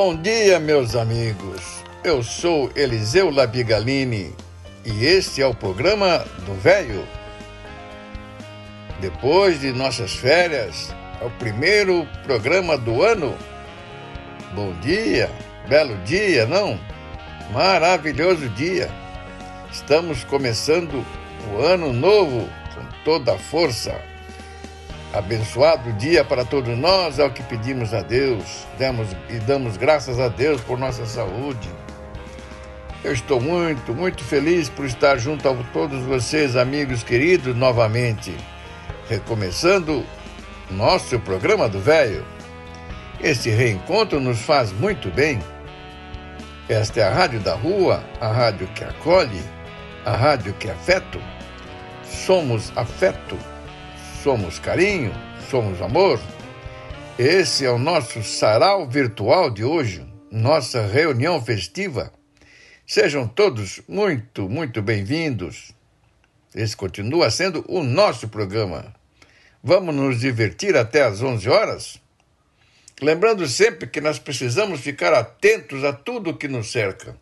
Bom dia, meus amigos. Eu sou Eliseu Labigalini e este é o programa do Velho. Depois de nossas férias, é o primeiro programa do ano. Bom dia, belo dia, não? Maravilhoso dia. Estamos começando o ano novo com toda a força. Abençoado dia para todos nós é o que pedimos a Deus. Demos e damos graças a Deus por nossa saúde. Eu estou muito, muito feliz por estar junto a todos vocês, amigos queridos, novamente, recomeçando nosso programa do Velho. Este reencontro nos faz muito bem. Esta é a Rádio da Rua, a rádio que acolhe, a rádio que é afeto. Somos afeto somos carinho, somos amor. Esse é o nosso sarau virtual de hoje, nossa reunião festiva. Sejam todos muito, muito bem-vindos. Esse continua sendo o nosso programa. Vamos nos divertir até às 11 horas? Lembrando sempre que nós precisamos ficar atentos a tudo que nos cerca,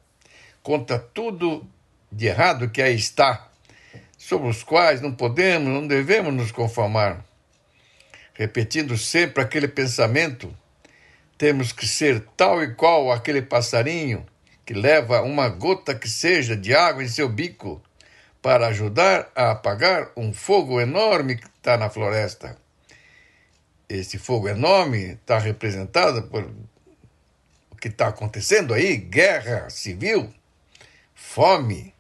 contra tudo de errado que aí está sobre os quais não podemos, não devemos nos conformar. Repetindo sempre aquele pensamento, temos que ser tal e qual aquele passarinho que leva uma gota que seja de água em seu bico para ajudar a apagar um fogo enorme que está na floresta. Esse fogo enorme está representado por o que está acontecendo aí: guerra civil, fome,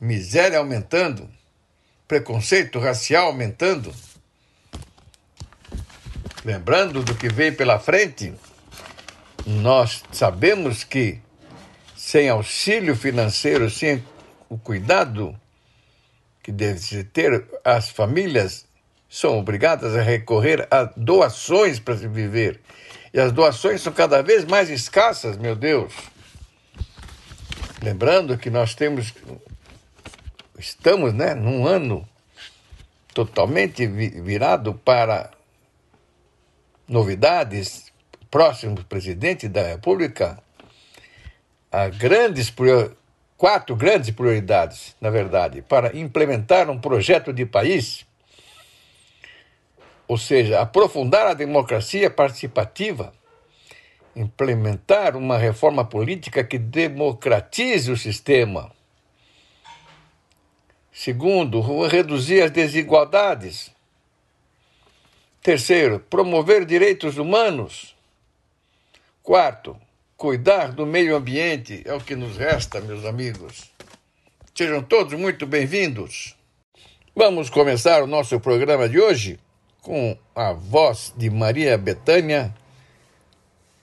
miséria aumentando preconceito racial aumentando. Lembrando do que vem pela frente, nós sabemos que sem auxílio financeiro, sem o cuidado que deve ter, as famílias são obrigadas a recorrer a doações para se viver. E as doações são cada vez mais escassas, meu Deus. Lembrando que nós temos estamos né, num ano totalmente virado para novidades. Próximo presidente da República, há grandes quatro grandes prioridades, na verdade, para implementar um projeto de país, ou seja, aprofundar a democracia participativa, implementar uma reforma política que democratize o sistema Segundo, reduzir as desigualdades. Terceiro, promover direitos humanos. Quarto, cuidar do meio ambiente. É o que nos resta, meus amigos. Sejam todos muito bem-vindos. Vamos começar o nosso programa de hoje com a voz de Maria Betânia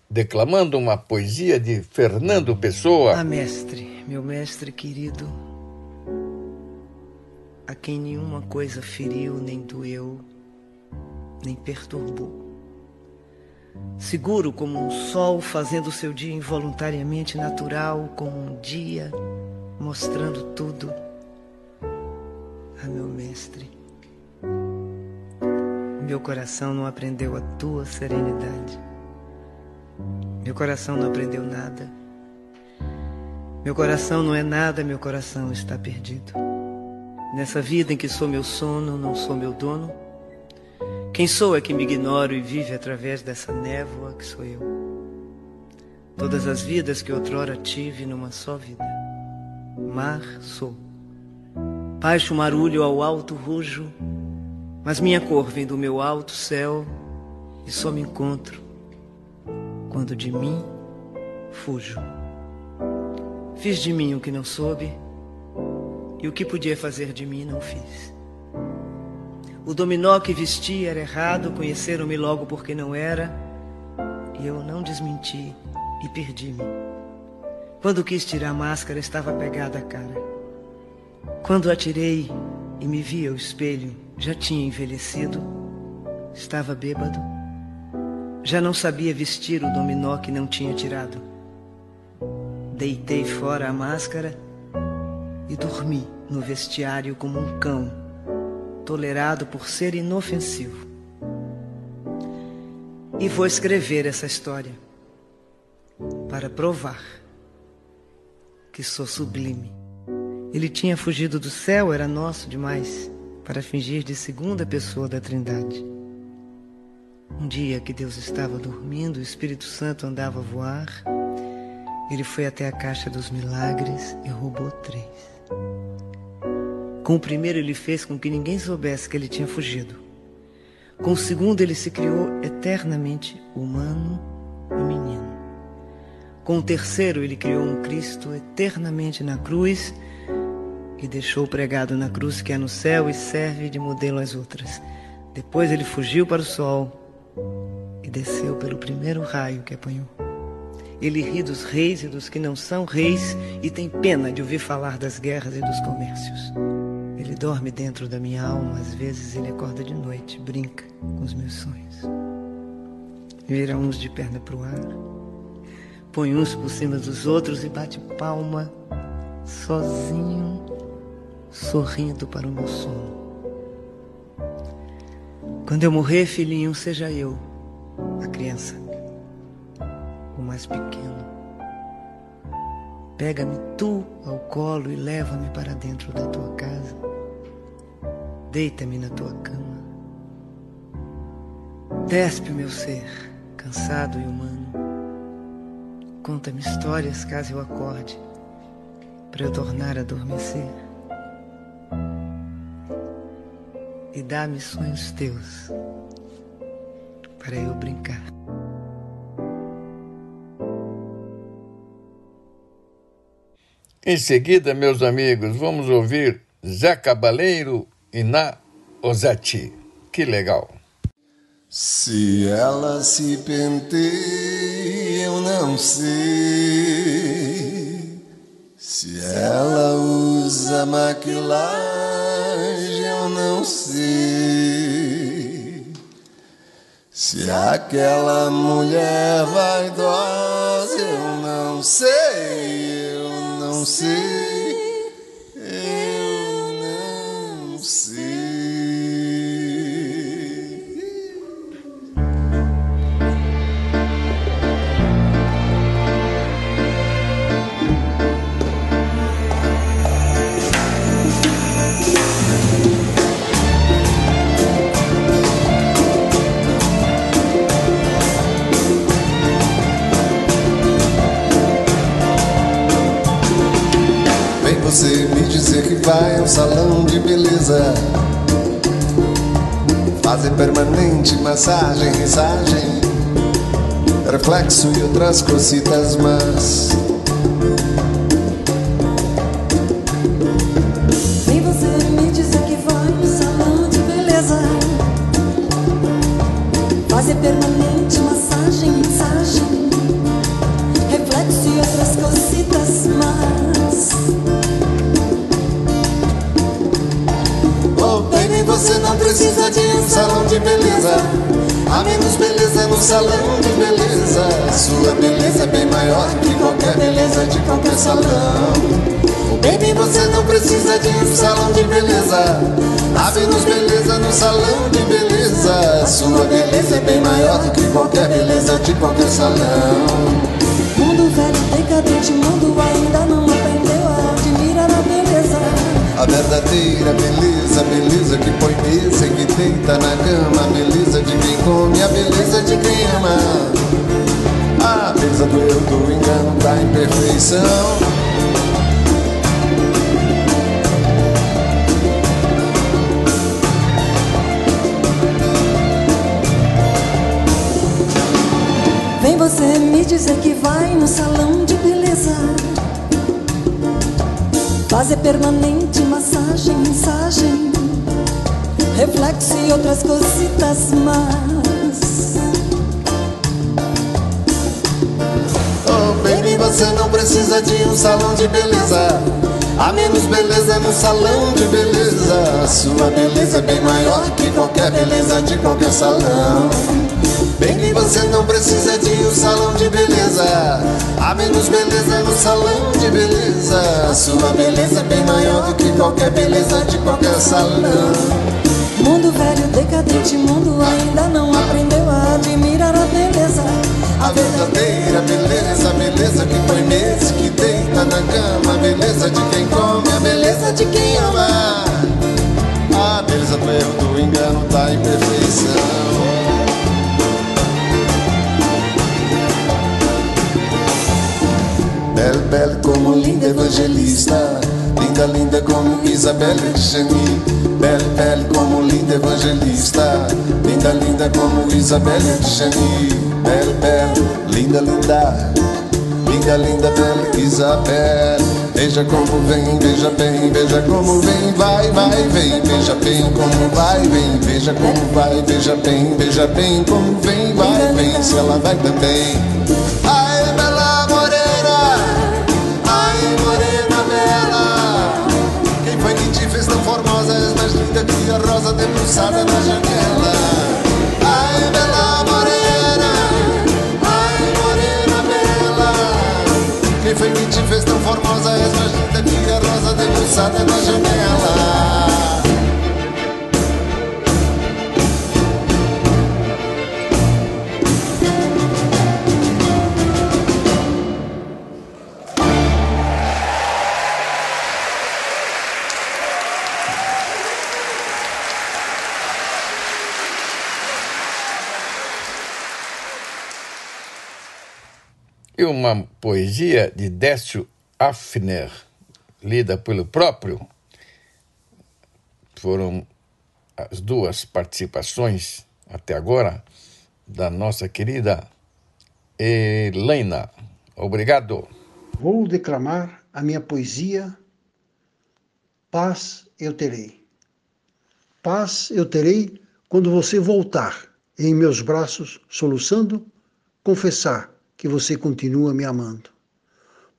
declamando uma poesia de Fernando Pessoa. Ah, mestre, meu mestre querido a quem nenhuma coisa feriu, nem doeu, nem perturbou. Seguro como um sol fazendo seu dia involuntariamente natural, como um dia mostrando tudo. Ah, meu mestre, meu coração não aprendeu a tua serenidade. Meu coração não aprendeu nada. Meu coração não é nada, meu coração está perdido. Nessa vida em que sou meu sono, não sou meu dono. Quem sou é que me ignoro e vive através dessa névoa que sou eu. Todas as vidas que outrora tive numa só vida. Mar sou. Baixo marulho ao alto rujo, mas minha cor vem do meu alto céu e só me encontro quando de mim fujo. Fiz de mim o que não soube e o que podia fazer de mim não fiz. O dominó que vestia era errado, conheceram-me logo porque não era, e eu não desmenti e perdi-me. Quando quis tirar a máscara, estava pegada a cara. Quando atirei e me vi ao espelho, já tinha envelhecido, estava bêbado, já não sabia vestir o dominó que não tinha tirado. Deitei fora a máscara e dormi no vestiário como um cão tolerado por ser inofensivo. E vou escrever essa história para provar que sou sublime. Ele tinha fugido do céu, era nosso demais, para fingir de segunda pessoa da Trindade. Um dia que Deus estava dormindo, o Espírito Santo andava a voar. Ele foi até a caixa dos milagres e roubou três. Com o primeiro, ele fez com que ninguém soubesse que ele tinha fugido. Com o segundo, ele se criou eternamente humano e menino. Com o terceiro, ele criou um Cristo eternamente na cruz e deixou pregado na cruz que é no céu e serve de modelo às outras. Depois ele fugiu para o sol e desceu pelo primeiro raio que apanhou. Ele ri dos reis e dos que não são reis e tem pena de ouvir falar das guerras e dos comércios. Ele dorme dentro da minha alma, às vezes ele acorda de noite, brinca com os meus sonhos. Vira uns de perna pro ar, põe uns por cima dos outros e bate palma, sozinho, sorrindo para o meu sono. Quando eu morrer, filhinho, seja eu, a criança, o mais pequeno. Pega-me tu ao colo e leva-me para dentro da tua casa. Deita-me na tua cama. Despe o meu ser, cansado e humano. Conta-me histórias caso eu acorde, para eu tornar a adormecer. E dá-me sonhos teus, para eu brincar. Em seguida, meus amigos, vamos ouvir Zé Cabaleiro e na Ozati. Que legal. Se ela se penteia, eu não sei. Se ela usa maquilagem, eu não sei. Se aquela mulher vaidosa, eu não sei, eu não sei. Você me dizer que vai ao salão de beleza. Fazer permanente massagem, risagem Reflexo e outras cositas mas de beleza. Há menos beleza no salão de beleza. Sua beleza é bem maior que qualquer beleza de qualquer salão. Baby, você não precisa de um salão de beleza. Há menos beleza no salão de beleza. Sua beleza é bem maior que qualquer beleza de qualquer salão. Mundo velho, decadente, mundo ainda A verdadeira beleza, beleza que põe mesa e que deita na cama, a beleza de quem come, a beleza de quem ama. A beleza do eu, do engano, da imperfeição. Vem você me dizer que vai no salão de beleza Fazer permanente massagem, mensagem reflexo e outras cositas mais. Oh, baby, você não precisa de um salão de beleza. Há menos beleza no salão de beleza. Sua beleza é bem maior que qualquer beleza de qualquer salão. Baby, você não precisa de um salão de beleza. Há menos beleza no salão de beleza. Sua beleza é bem maior do que qualquer beleza de qualquer salão. Mundo velho, decadente, mundo ainda não aprendeu a admirar a beleza. A verdadeira beleza, beleza que põe meses, que deita na cama, a beleza de quem come, a beleza de quem ama. A beleza do erro, do engano, da imperfeição. Belle, belle como linda evangelista, linda, linda como Isabelle Chani. Belle, belle como linda evangelista, linda, linda como Isabelle Chani. Belle, belle, linda, linda, linda, linda, belle Isabelle. Veja como vem, veja bem, veja como vem, vai, vai, vem, veja bem como vai, vem, veja como vai, veja bem, veja bem como vem, vai, vem, se ela vai também. Que a rosa debruçada na janela. Ai, bela morena, ai, morena bela, quem foi que te fez tão formosa, és mais linda a rosa debruçada na janela. Uma poesia de Décio Afner, lida pelo próprio. Foram as duas participações até agora da nossa querida Helena. Obrigado. Vou declamar a minha poesia Paz eu terei. Paz eu terei quando você voltar em meus braços, soluçando, confessar que você continua me amando.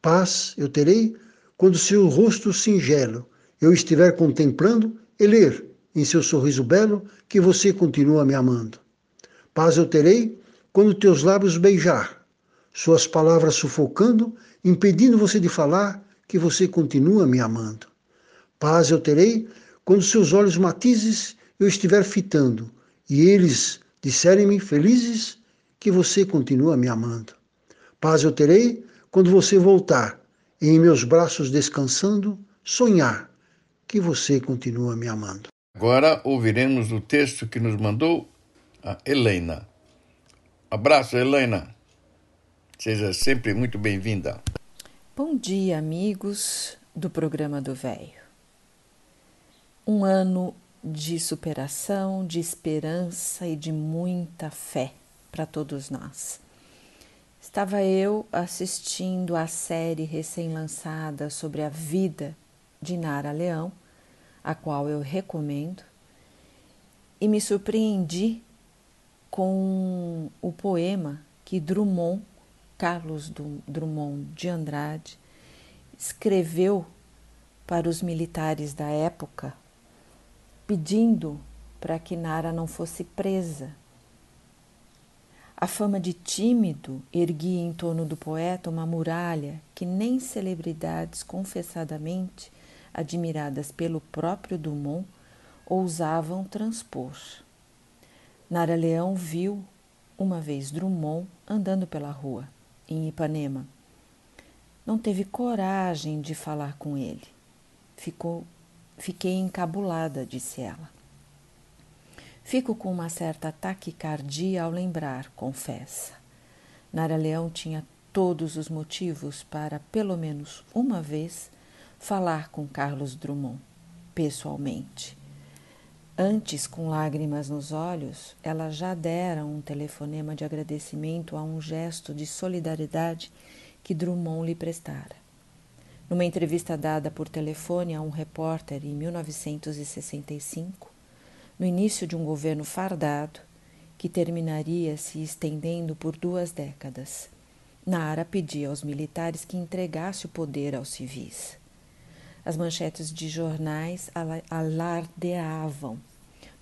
Paz eu terei quando seu rosto singelo eu estiver contemplando e ler em seu sorriso belo que você continua me amando. Paz eu terei quando teus lábios beijar, suas palavras sufocando, impedindo você de falar que você continua me amando. Paz eu terei quando seus olhos matizes eu estiver fitando e eles disserem-me felizes que você continua me amando. Paz eu terei quando você voltar e em meus braços descansando, sonhar que você continua me amando. Agora ouviremos o texto que nos mandou a Helena. Abraço, Helena. Seja sempre muito bem-vinda. Bom dia, amigos do programa do Velho. Um ano de superação, de esperança e de muita fé para todos nós. Estava eu assistindo a série recém-lançada sobre a vida de Nara Leão, a qual eu recomendo, e me surpreendi com o poema que Drummond, Carlos Drummond de Andrade, escreveu para os militares da época, pedindo para que Nara não fosse presa a fama de tímido erguia em torno do poeta uma muralha que nem celebridades confessadamente admiradas pelo próprio Dumont ousavam transpor. Nara Leão viu uma vez Drummond andando pela rua, em Ipanema. Não teve coragem de falar com ele. Ficou, fiquei encabulada, disse ela. Fico com uma certa taquicardia ao lembrar, confessa. Nara Leão tinha todos os motivos para, pelo menos uma vez, falar com Carlos Drummond, pessoalmente. Antes, com lágrimas nos olhos, ela já dera um telefonema de agradecimento a um gesto de solidariedade que Drummond lhe prestara. Numa entrevista dada por telefone a um repórter em 1965, no início de um governo fardado que terminaria se estendendo por duas décadas. Nara pedia aos militares que entregasse o poder aos civis. As manchetes de jornais alardeavam,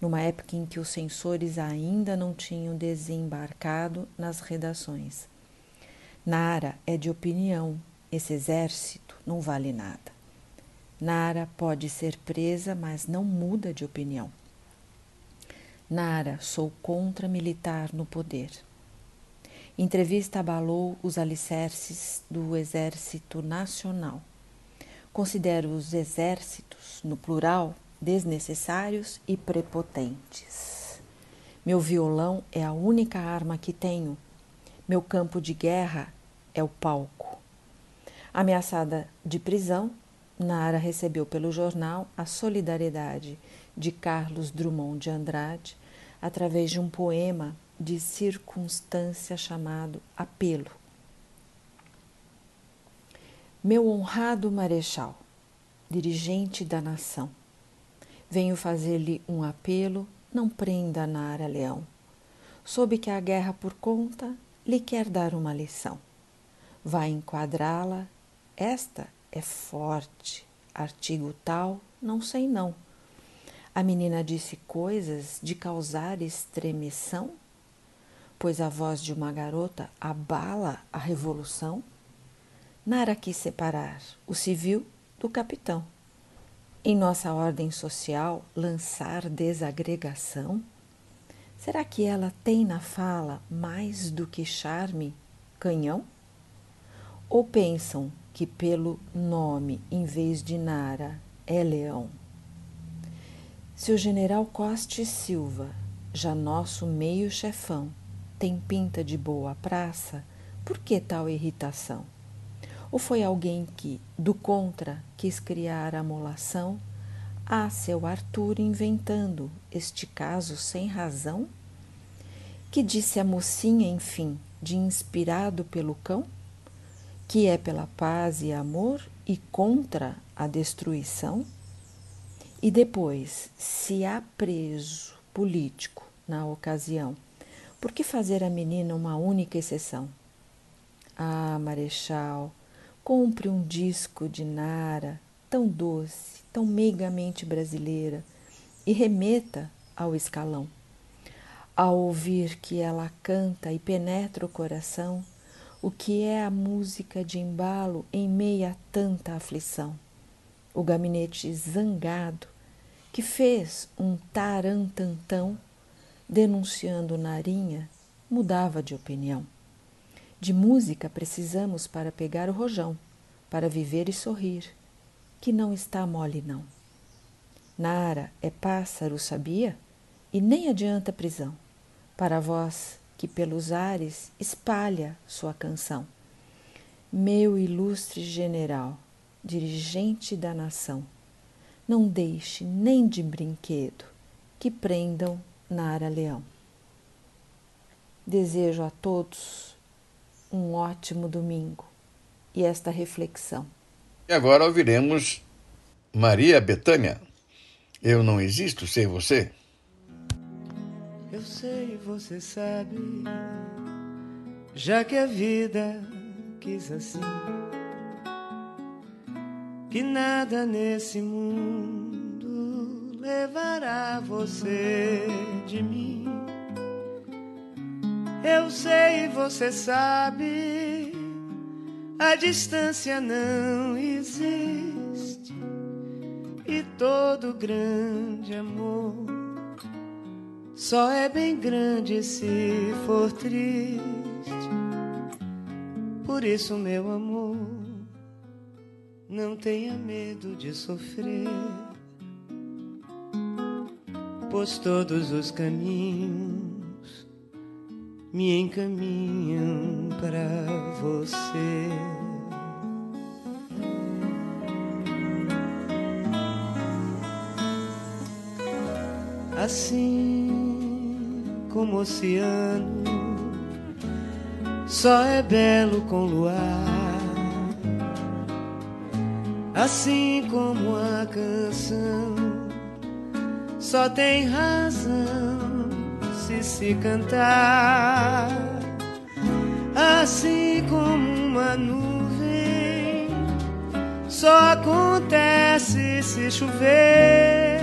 numa época em que os censores ainda não tinham desembarcado nas redações. Nara é de opinião, esse exército não vale nada. Nara pode ser presa, mas não muda de opinião. Nara, sou contra militar no poder. Entrevista abalou os alicerces do Exército Nacional. Considero os exércitos, no plural, desnecessários e prepotentes. Meu violão é a única arma que tenho. Meu campo de guerra é o palco. Ameaçada de prisão, Nara recebeu pelo jornal a solidariedade de Carlos Drummond de Andrade através de um poema de circunstância chamado Apelo. Meu honrado marechal, dirigente da nação, venho fazer-lhe um apelo, não prenda Nara Leão. Soube que a guerra por conta lhe quer dar uma lição. Vai enquadrá-la, esta é forte, artigo tal, não sei não a menina disse coisas de causar estremeção, pois a voz de uma garota abala a revolução. Nara quis separar o civil do capitão. Em nossa ordem social, lançar desagregação? Será que ela tem na fala mais do que charme, canhão? Ou pensam que pelo nome, em vez de Nara, é leão? Se o general Coste Silva, já nosso meio chefão, tem pinta de boa praça, por que tal irritação? Ou foi alguém que, do contra, quis criar a molação? Ah, seu Arthur inventando este caso sem razão? Que disse a mocinha, enfim, de inspirado pelo cão? Que é pela paz e amor e contra a destruição? E depois, se há preso político na ocasião, por que fazer a menina uma única exceção? Ah, Marechal, compre um disco de Nara, tão doce, tão meigamente brasileira, e remeta ao escalão. Ao ouvir que ela canta e penetra o coração, o que é a música de embalo em meio a tanta aflição? O gabinete zangado que fez um tarantantão denunciando Narinha, mudava de opinião. De música precisamos para pegar o rojão, para viver e sorrir, que não está mole não. Nara é pássaro, sabia? E nem adianta prisão, para a voz que pelos ares espalha sua canção. Meu ilustre general, dirigente da nação, não deixe nem de brinquedo que prendam Nara Leão. Desejo a todos um ótimo domingo e esta reflexão. E agora ouviremos Maria Betânia. Eu não existo sem você. Eu sei, você sabe, já que a vida quis assim que nada nesse mundo levará você de mim. Eu sei, você sabe, a distância não existe e todo grande amor só é bem grande se for triste. Por isso, meu amor não tenha medo de sofrer, pois todos os caminhos me encaminham para você. Assim como o oceano só é belo com luar assim como a canção só tem razão se se cantar assim como uma nuvem. Só acontece se chover,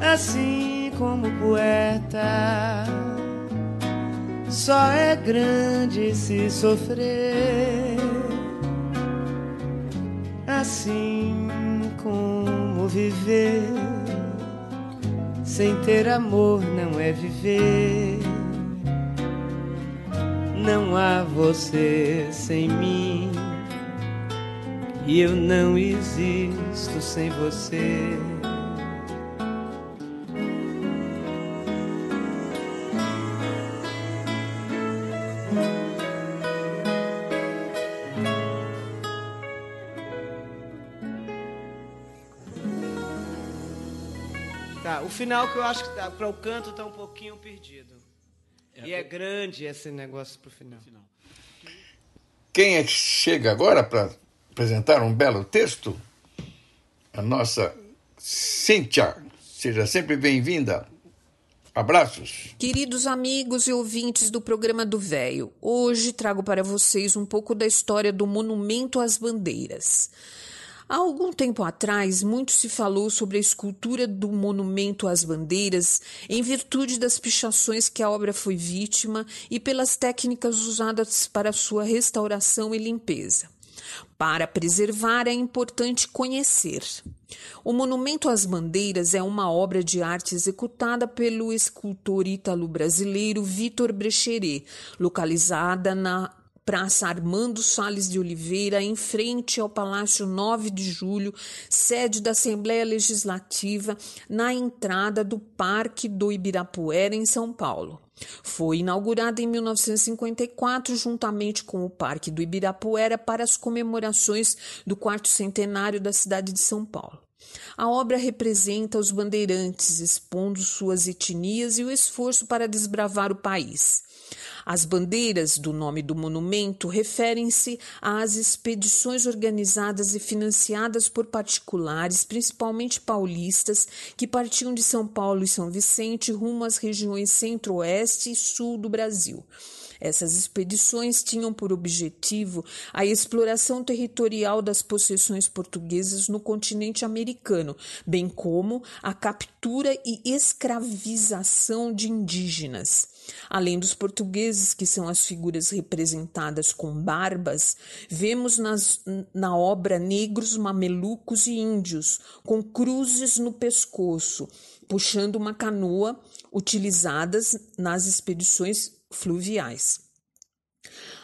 assim como poeta. Só é grande se sofrer, assim como viver sem ter amor não é viver. Não há você sem mim. E eu não existo sem você. Final que eu acho que tá, para o canto está um pouquinho perdido. É, e é grande esse negócio para o final. Quem é que chega agora para apresentar um belo texto? A nossa Cíntia. Seja sempre bem-vinda. Abraços. Queridos amigos e ouvintes do programa do Véio, hoje trago para vocês um pouco da história do Monumento às Bandeiras. Há algum tempo atrás, muito se falou sobre a escultura do monumento às bandeiras em virtude das pichações que a obra foi vítima e pelas técnicas usadas para sua restauração e limpeza. Para preservar é importante conhecer. O Monumento às Bandeiras é uma obra de arte executada pelo escultor ítalo-brasileiro Vitor Brecheret, localizada na Praça Armando Sales de Oliveira, em frente ao Palácio 9 de Julho, sede da Assembleia Legislativa, na entrada do Parque do Ibirapuera, em São Paulo. Foi inaugurada em 1954, juntamente com o Parque do Ibirapuera, para as comemorações do quarto centenário da cidade de São Paulo. A obra representa os bandeirantes expondo suas etnias e o esforço para desbravar o país. As bandeiras do nome do monumento referem-se às expedições organizadas e financiadas por particulares, principalmente paulistas, que partiam de São Paulo e São Vicente rumo às regiões centro-oeste e sul do Brasil. Essas expedições tinham por objetivo a exploração territorial das possessões portuguesas no continente americano, bem como a captura e escravização de indígenas. Além dos portugueses, que são as figuras representadas com barbas, vemos nas, na obra negros, mamelucos e índios, com cruzes no pescoço, puxando uma canoa, utilizadas nas expedições fluviais.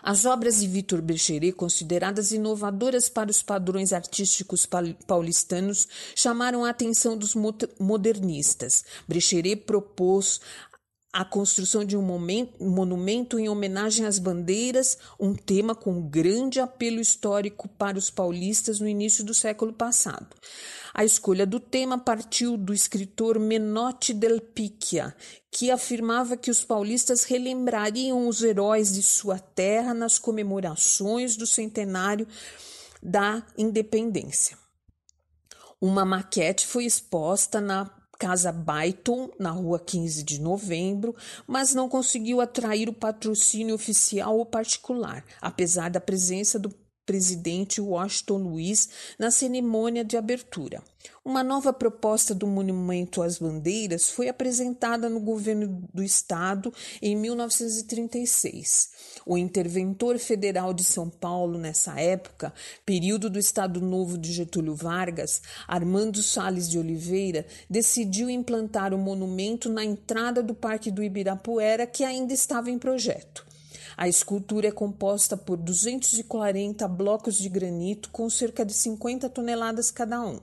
As obras de Vitor Brecheret, consideradas inovadoras para os padrões artísticos paulistanos, chamaram a atenção dos modernistas. Brecheret propôs a construção de um momento, monumento em homenagem às bandeiras, um tema com grande apelo histórico para os paulistas no início do século passado. A escolha do tema partiu do escritor Menotti del Picchia, que afirmava que os paulistas relembrariam os heróis de sua terra nas comemorações do centenário da independência. Uma maquete foi exposta na Casa Byton, na rua 15 de novembro, mas não conseguiu atrair o patrocínio oficial ou particular, apesar da presença do presidente Washington Luiz na cerimônia de abertura. Uma nova proposta do Monumento às Bandeiras foi apresentada no governo do estado em 1936. O interventor federal de São Paulo nessa época, período do Estado Novo de Getúlio Vargas, Armando Sales de Oliveira, decidiu implantar o monumento na entrada do Parque do Ibirapuera, que ainda estava em projeto. A escultura é composta por 240 blocos de granito com cerca de 50 toneladas cada um.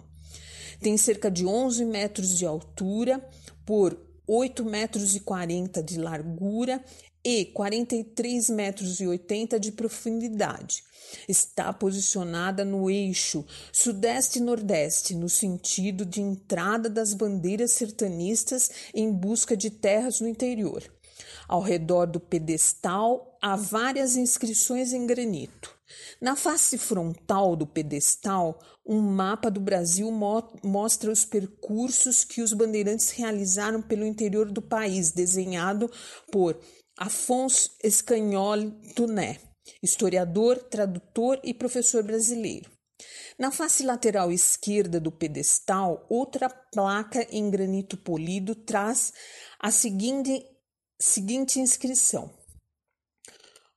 Tem cerca de 11 metros de altura por 8 metros e 40 de largura e 43 metros e 80 de profundidade. Está posicionada no eixo sudeste-nordeste, no sentido de entrada das bandeiras sertanistas em busca de terras no interior. Ao redor do pedestal há várias inscrições em granito. Na face frontal do pedestal, um mapa do Brasil mo mostra os percursos que os bandeirantes realizaram pelo interior do país, desenhado por Afonso Escanhol Tuné, historiador, tradutor e professor brasileiro. Na face lateral esquerda do pedestal, outra placa em granito polido traz a seguinte, seguinte inscrição: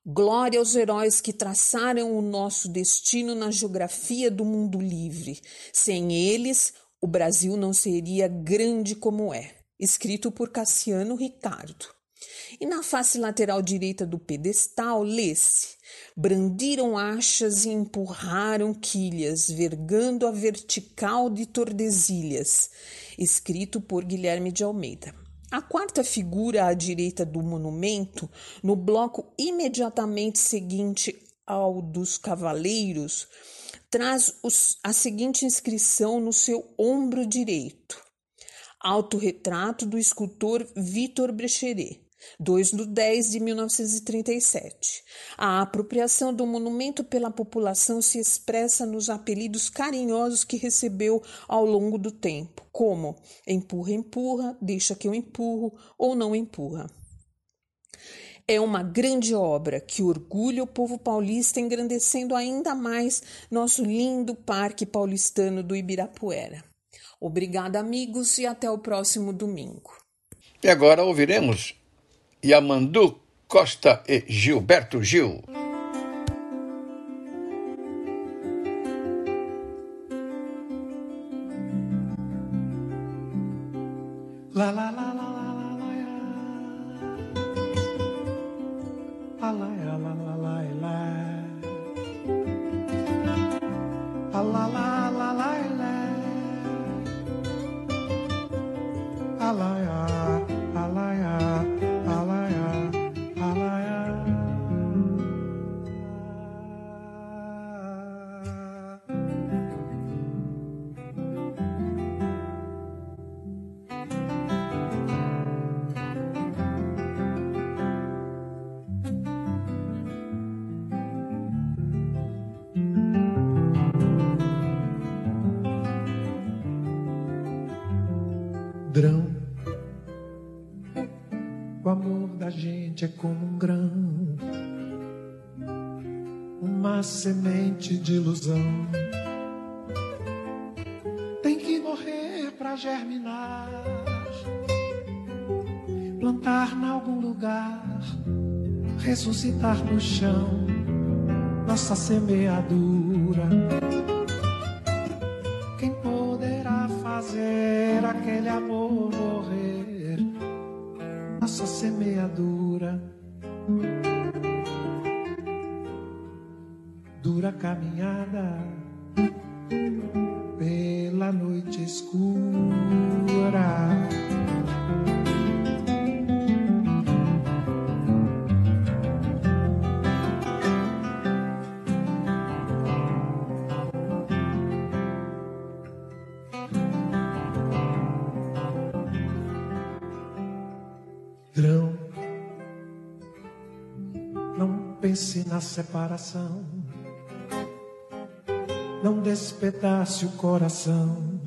Glória aos heróis que traçaram o nosso destino na geografia do mundo livre. Sem eles, o Brasil não seria grande como é. Escrito por Cassiano Ricardo. E na face lateral direita do pedestal, lê-se: Brandiram achas e empurraram quilhas, vergando a vertical de Tordesilhas. Escrito por Guilherme de Almeida. A quarta figura à direita do monumento, no bloco imediatamente seguinte ao dos cavaleiros, traz os, a seguinte inscrição no seu ombro direito: Autorretrato do escultor Vitor Brecheret. 2 de 10 de 1937. A apropriação do monumento pela população se expressa nos apelidos carinhosos que recebeu ao longo do tempo, como empurra, empurra, deixa que eu empurro ou não empurra. É uma grande obra que orgulha o povo paulista, engrandecendo ainda mais nosso lindo Parque Paulistano do Ibirapuera. Obrigada, amigos, e até o próximo domingo. E agora ouviremos Yamandu Costa e Gilberto Gil. Semente de ilusão. Tem que morrer pra germinar, plantar em algum lugar, ressuscitar no chão nossa semeadura. Separação, não despedace o coração.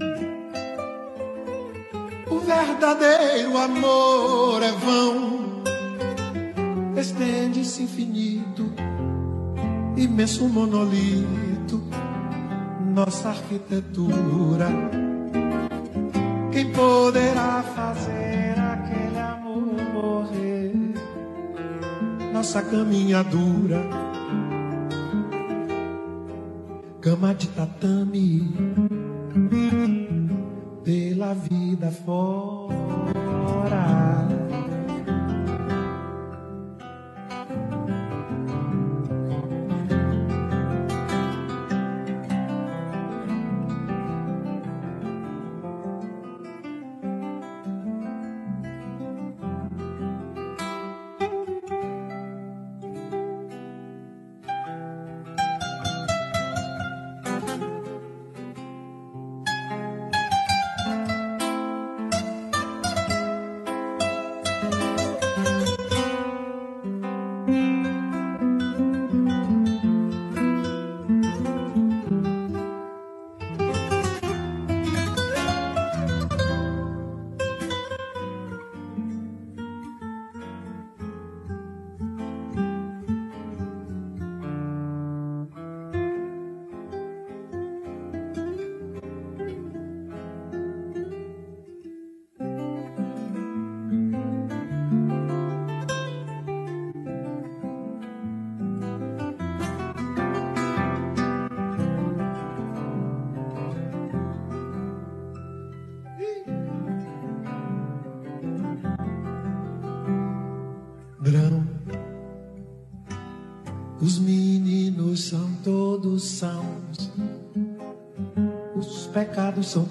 O verdadeiro amor é vão, estende-se infinito, imenso monolito, nossa arquitetura. Quem poderá fazer aquele amor morrer? Nossa caminhadura, cama de tatame, pela vida fora.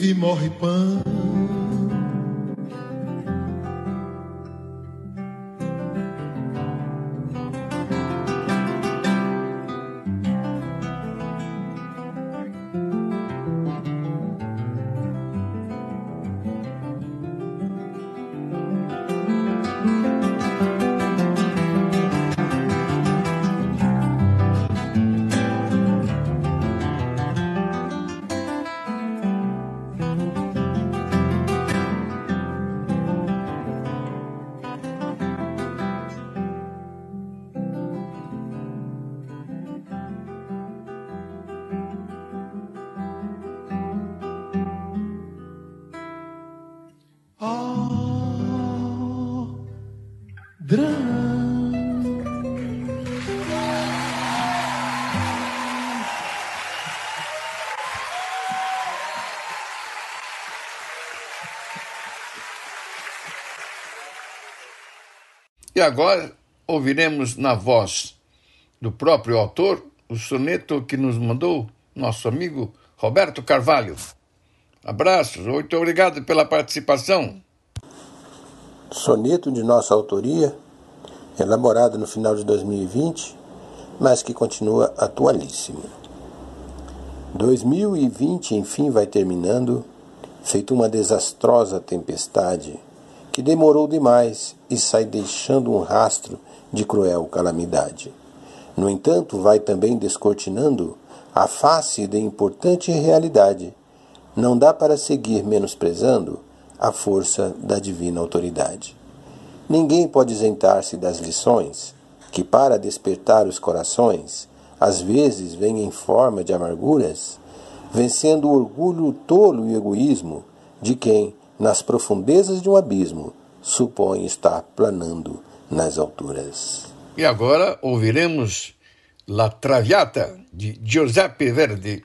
vive e morre pão. E agora ouviremos na voz do próprio autor o soneto que nos mandou nosso amigo Roberto Carvalho. Abraços, muito obrigado pela participação. Soneto de nossa autoria, elaborado no final de 2020, mas que continua atualíssimo. 2020 enfim vai terminando, feito uma desastrosa tempestade que demorou demais e sai deixando um rastro de cruel calamidade. No entanto, vai também descortinando a face de importante realidade. Não dá para seguir menosprezando a força da divina autoridade. Ninguém pode isentar-se das lições que, para despertar os corações, às vezes vêm em forma de amarguras, vencendo o orgulho tolo e egoísmo de quem, nas profundezas de um abismo, supõe estar planando nas alturas. E agora ouviremos La Traviata de Giuseppe Verdi.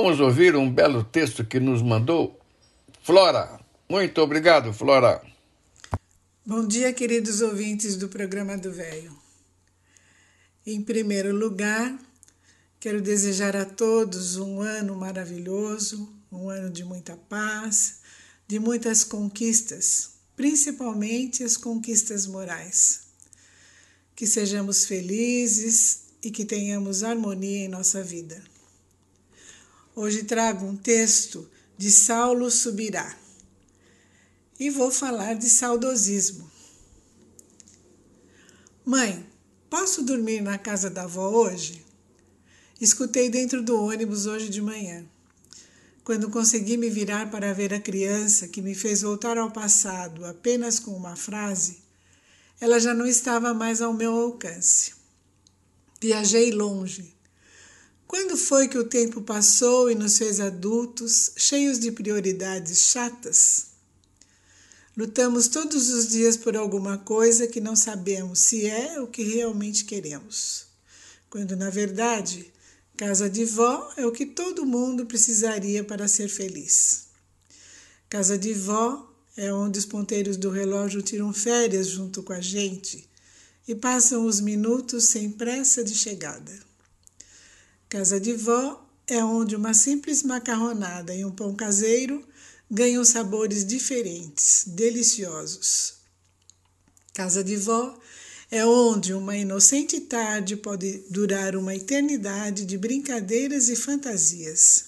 Vamos ouvir um belo texto que nos mandou Flora. Muito obrigado, Flora. Bom dia, queridos ouvintes do programa do Velho. Em primeiro lugar, quero desejar a todos um ano maravilhoso, um ano de muita paz, de muitas conquistas, principalmente as conquistas morais. Que sejamos felizes e que tenhamos harmonia em nossa vida. Hoje trago um texto de Saulo Subirá e vou falar de saudosismo. Mãe, posso dormir na casa da avó hoje? Escutei dentro do ônibus hoje de manhã. Quando consegui me virar para ver a criança que me fez voltar ao passado apenas com uma frase, ela já não estava mais ao meu alcance. Viajei longe. Quando foi que o tempo passou e nos fez adultos, cheios de prioridades chatas? Lutamos todos os dias por alguma coisa que não sabemos se é o que realmente queremos. Quando, na verdade, casa de vó é o que todo mundo precisaria para ser feliz. Casa de vó é onde os ponteiros do relógio tiram férias junto com a gente e passam os minutos sem pressa de chegada. Casa de vó é onde uma simples macarronada e um pão caseiro ganham sabores diferentes, deliciosos. Casa de vó é onde uma inocente tarde pode durar uma eternidade de brincadeiras e fantasias.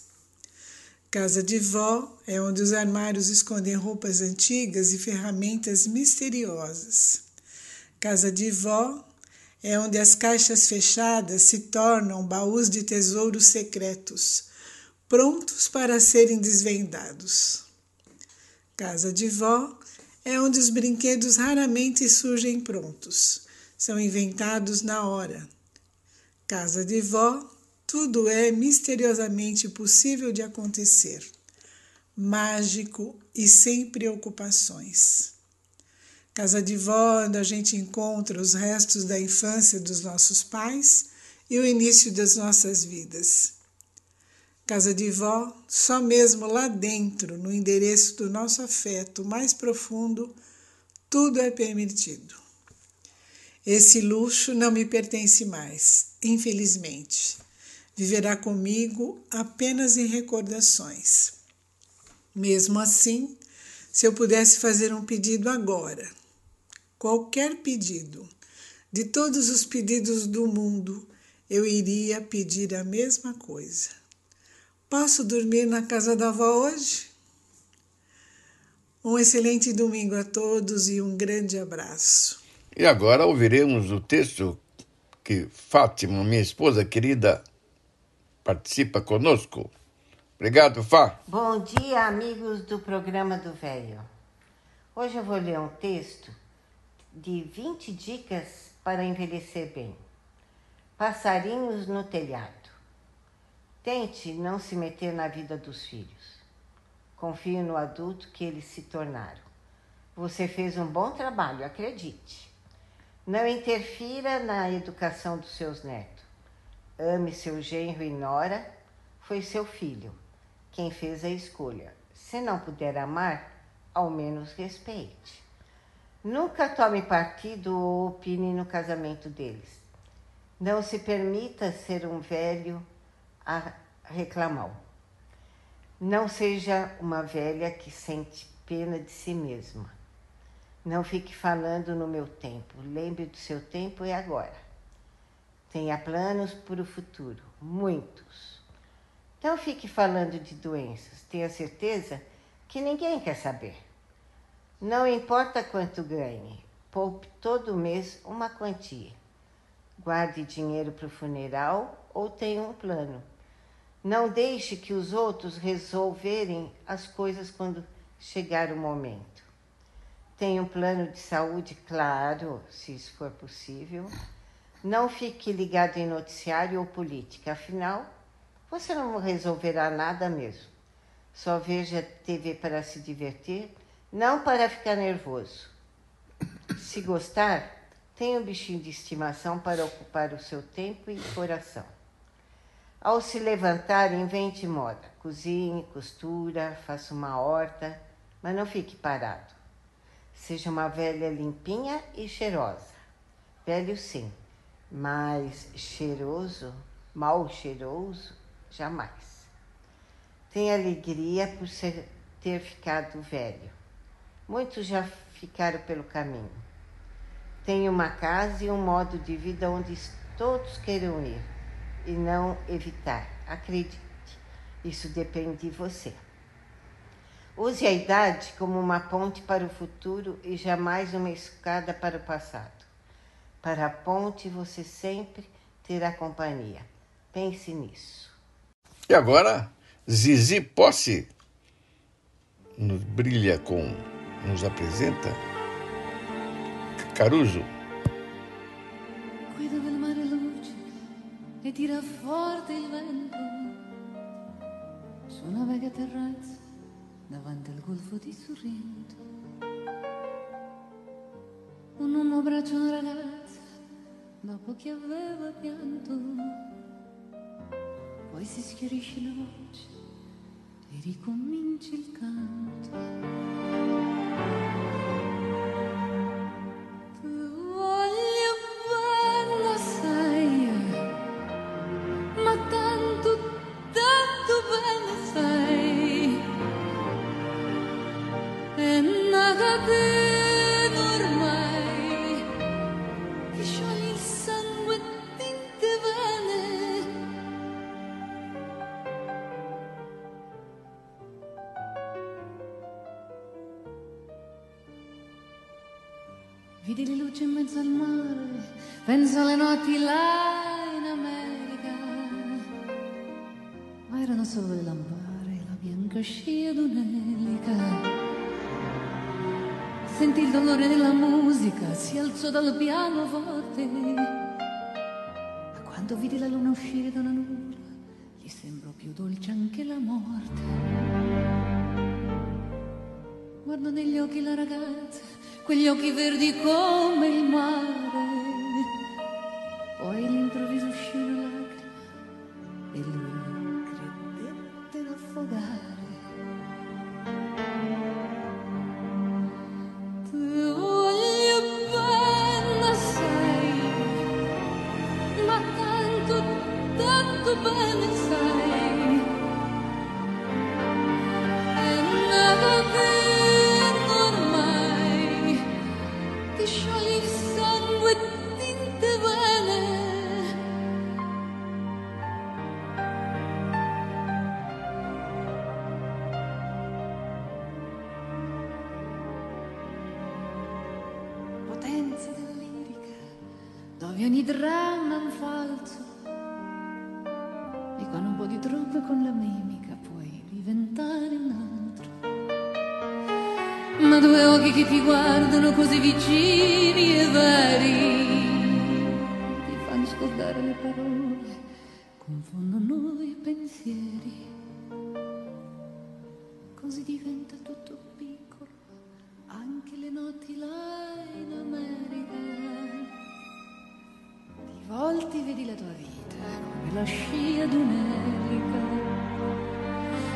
Casa de vó é onde os armários escondem roupas antigas e ferramentas misteriosas. Casa de vó é onde as caixas fechadas se tornam baús de tesouros secretos, prontos para serem desvendados. Casa de vó é onde os brinquedos raramente surgem prontos, são inventados na hora. Casa de vó, tudo é misteriosamente possível de acontecer, mágico e sem preocupações. Casa de vó, onde a gente encontra os restos da infância dos nossos pais e o início das nossas vidas. Casa de vó, só mesmo lá dentro, no endereço do nosso afeto mais profundo, tudo é permitido. Esse luxo não me pertence mais, infelizmente. Viverá comigo apenas em recordações. Mesmo assim, se eu pudesse fazer um pedido agora, qualquer pedido, de todos os pedidos do mundo, eu iria pedir a mesma coisa. Posso dormir na casa da avó hoje? Um excelente domingo a todos e um grande abraço. E agora ouviremos o texto que Fátima, minha esposa querida, participa conosco. Obrigado, Fá. Bom dia, amigos do programa do Velho. Hoje eu vou ler um texto de 20 dicas para envelhecer bem. Passarinhos no telhado. Tente não se meter na vida dos filhos. Confie no adulto que eles se tornaram. Você fez um bom trabalho, acredite. Não interfira na educação dos seus netos. Ame seu genro e nora, foi seu filho quem fez a escolha. Se não puder amar, ao menos respeite. Nunca tome partido ou opine no casamento deles. Não se permita ser um velho a reclamar. Não seja uma velha que sente pena de si mesma. Não fique falando no meu tempo. Lembre do seu tempo e agora. Tenha planos para o futuro, muitos. Não fique falando de doenças. Tenha certeza que ninguém quer saber. Não importa quanto ganhe, poupe todo mês uma quantia. Guarde dinheiro para o funeral ou tenha um plano. Não deixe que os outros resolverem as coisas quando chegar o momento. Tenha um plano de saúde claro, se isso for possível. Não fique ligado em noticiário ou política, afinal, você não resolverá nada mesmo. Só veja TV para se divertir, não para ficar nervoso. Se gostar, tenha um bichinho de estimação para ocupar o seu tempo e coração. Ao se levantar, invente moda. Cozinhe, costura, faça uma horta, mas não fique parado. Seja uma velha limpinha e cheirosa. Velho sim, mas cheiroso, mal cheiroso, jamais. Tenha alegria por ser, ter ficado velho. Muitos já ficaram pelo caminho. Tenha uma casa e um modo de vida onde todos queiram ir e não evitar. Acredite, isso depende de você. Use a idade como uma ponte para o futuro e jamais uma escada para o passado. Para a ponte você sempre terá companhia. Pense nisso. E agora, Zizi Posse brilha com, nos apresenta Caruso. Guida del mare luce e tira forte il vento su una vecchia terrazza davanti al golfo di Sorrento. Un uomo abbraccia una ragazza dopo che aveva pianto, poi si schiarisce la voce e ricomincia il canto. Quando vide la luna uscire da una nuvola, gli sembrò più dolce anche la morte. Guardo negli occhi la ragazza, quegli occhi verdi come il mare. Dove ogni dramma un falso. E con un po' di e con la mimica puoi diventare un altro. Ma due occhi che ti guardano così vicini e veri ti fanno scordare le parole, confondono i pensieri. Così diventa tutto piccolo, anche le notti là Di volti vedi la tua vita come la scia d'un'elica.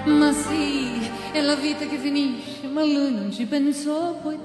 Ma sì, è la vita che finisce, ma lui non ci pensò poi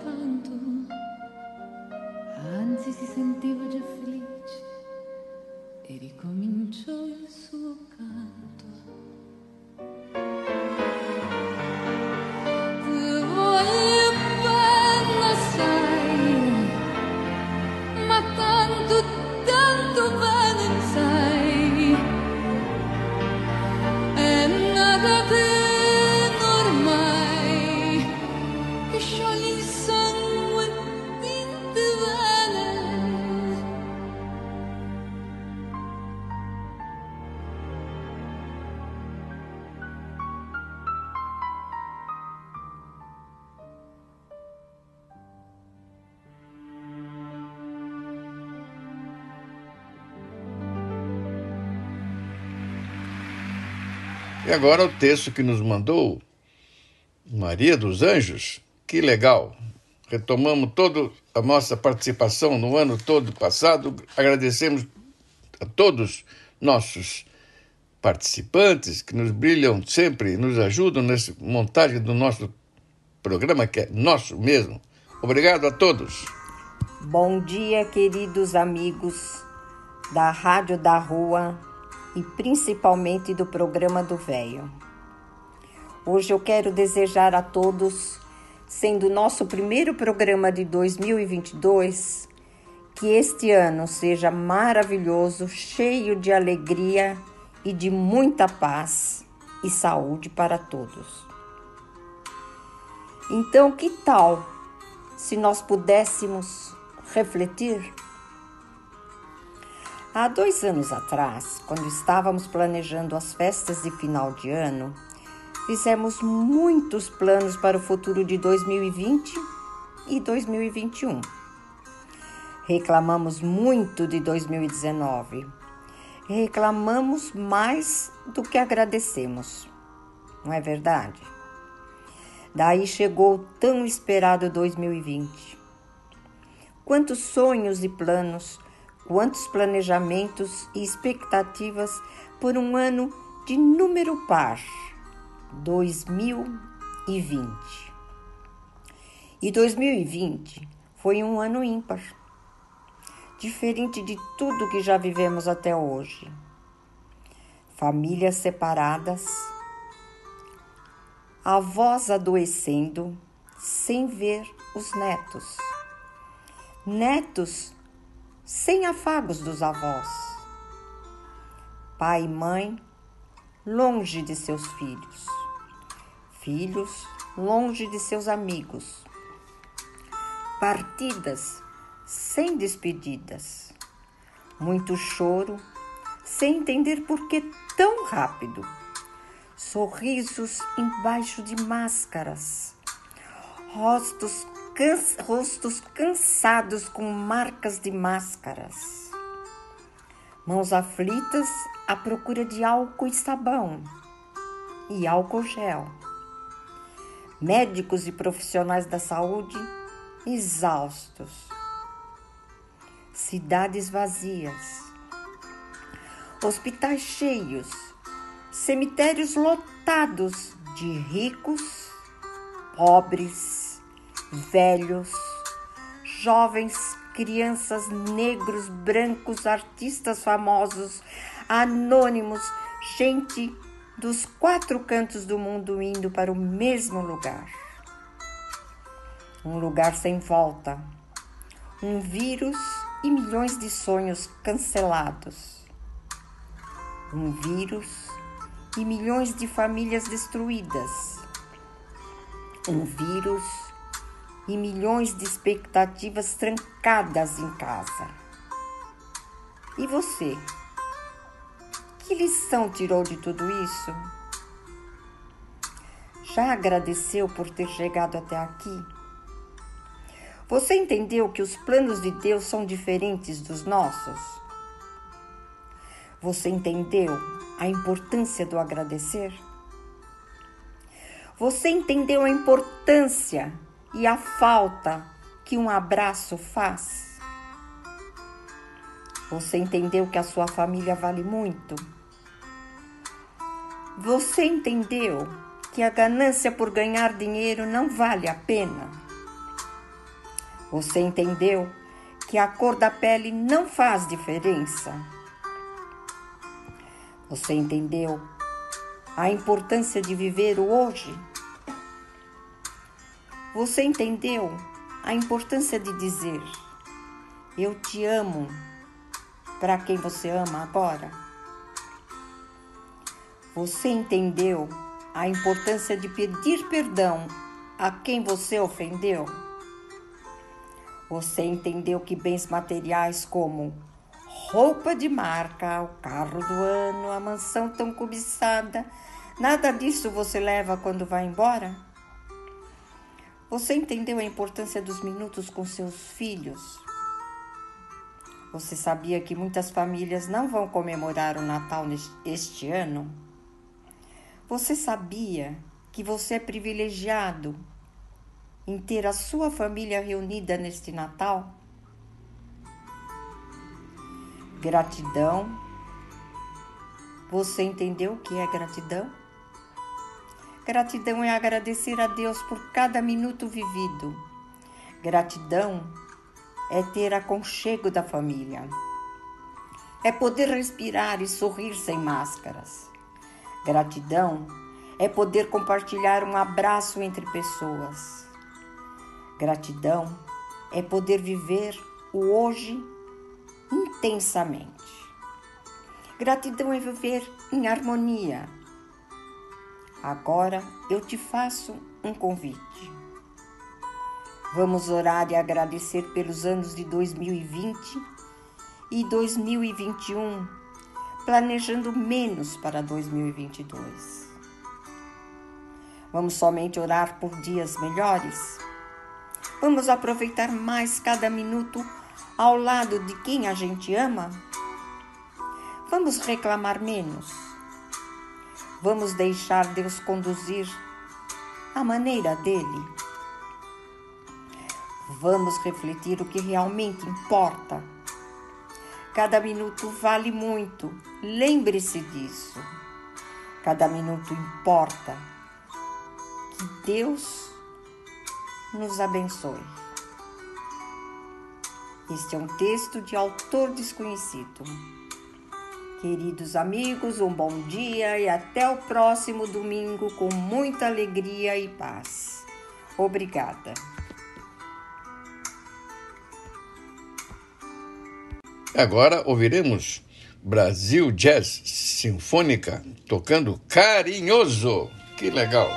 agora o texto que nos mandou Maria dos Anjos. Que legal! Retomamos toda a nossa participação no ano todo passado. Agradecemos a todos nossos participantes que nos brilham sempre, nos ajudam nessa montagem do nosso programa, que é nosso mesmo. Obrigado a todos. Bom dia, queridos amigos da Rádio da Rua e principalmente do programa do Véio. Hoje eu quero desejar a todos, sendo nosso primeiro programa de 2022, que este ano seja maravilhoso, cheio de alegria e de muita paz e saúde para todos. Então, que tal se nós pudéssemos refletir? Há dois anos atrás, quando estávamos planejando as festas de final de ano, fizemos muitos planos para o futuro de 2020 e 2021. Reclamamos muito de 2019. Reclamamos mais do que agradecemos. Não é verdade? Daí chegou o tão esperado 2020. Quantos sonhos e planos, quantos planejamentos e expectativas por um ano de número par 2020. E 2020 foi um ano ímpar, diferente de tudo que já vivemos até hoje. Famílias separadas, avós adoecendo sem ver os netos, netos sem afagos dos avós, pai e mãe longe de seus filhos, filhos longe de seus amigos, partidas sem despedidas, muito choro sem entender por que tão rápido, sorrisos embaixo de máscaras, rostos, rostos cansados com marcas de máscaras, mãos aflitas à procura de álcool e sabão e álcool gel. Médicos e profissionais da saúde exaustos. Cidades vazias. Hospitais cheios. Cemitérios lotados de ricos, pobres, velhos, jovens, crianças, negros, brancos, artistas famosos, anônimos, gente dos quatro cantos do mundo indo para o mesmo lugar. Um lugar sem volta. Um vírus e milhões de sonhos cancelados. Um vírus e milhões de famílias destruídas. Um vírus e milhões de expectativas trancadas em casa. E você? Que lição tirou de tudo isso? Já agradeceu por ter chegado até aqui? Você entendeu que os planos de Deus são diferentes dos nossos? Você entendeu a importância do agradecer? Você entendeu a importância e a falta que um abraço faz? Você entendeu que a sua família vale muito? Você entendeu que a ganância por ganhar dinheiro não vale a pena? Você entendeu que a cor da pele não faz diferença? Você entendeu a importância de viver o hoje? Você entendeu a importância de dizer eu te amo para quem você ama agora? Você entendeu a importância de pedir perdão a quem você ofendeu? Você entendeu que bens materiais como roupa de marca, o carro do ano, a mansão tão cobiçada, nada disso você leva quando vai embora? Você entendeu a importância dos minutos com seus filhos? Você sabia que muitas famílias não vão comemorar o Natal este ano? Você sabia que você é privilegiado em ter a sua família reunida neste Natal? Gratidão. Você entendeu o que é gratidão? Gratidão é agradecer a Deus por cada minuto vivido. Gratidão é ter aconchego da família. É poder respirar e sorrir sem máscaras. Gratidão é poder compartilhar um abraço entre pessoas. Gratidão é poder viver o hoje intensamente. Gratidão é viver em harmonia. Agora eu te faço um convite. Vamos orar e agradecer pelos anos de 2020 e 2021, planejando menos para 2022. Vamos somente orar por dias melhores? Vamos aproveitar mais cada minuto ao lado de quem a gente ama? Vamos reclamar menos? Vamos deixar Deus conduzir a maneira dele? Vamos refletir o que realmente importa. Cada minuto vale muito, lembre-se disso. Cada minuto importa. Que Deus nos abençoe. Este é um texto de autor desconhecido. Queridos amigos, um bom dia e até o próximo domingo com muita alegria e paz. Obrigada. Agora ouviremos Brasil Jazz Sinfônica tocando Carinhoso. Que legal!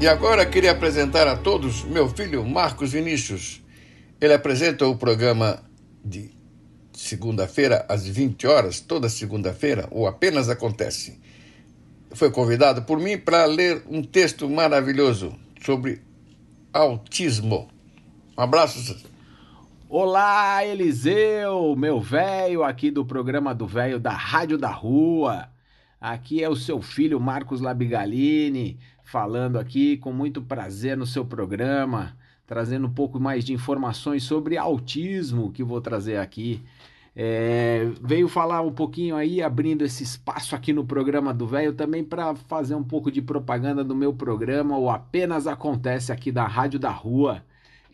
E agora queria apresentar a todos meu filho Marcos Vinícius. Ele apresenta o programa de segunda-feira às 20 horas, toda segunda-feira, ou apenas acontece. Foi convidado por mim para ler um texto maravilhoso sobre autismo. Um abraço. Olá, Eliseu, meu velho aqui do programa do velho da Rádio da Rua. Aqui é o seu filho Marcos Labigalini, falando aqui com muito prazer no seu programa, trazendo um pouco mais de informações sobre autismo que vou trazer aqui. É, veio falar um pouquinho aí, abrindo esse espaço aqui no programa do Velho, também para fazer um pouco de propaganda do meu programa, o Apenas Acontece aqui da Rádio da Rua,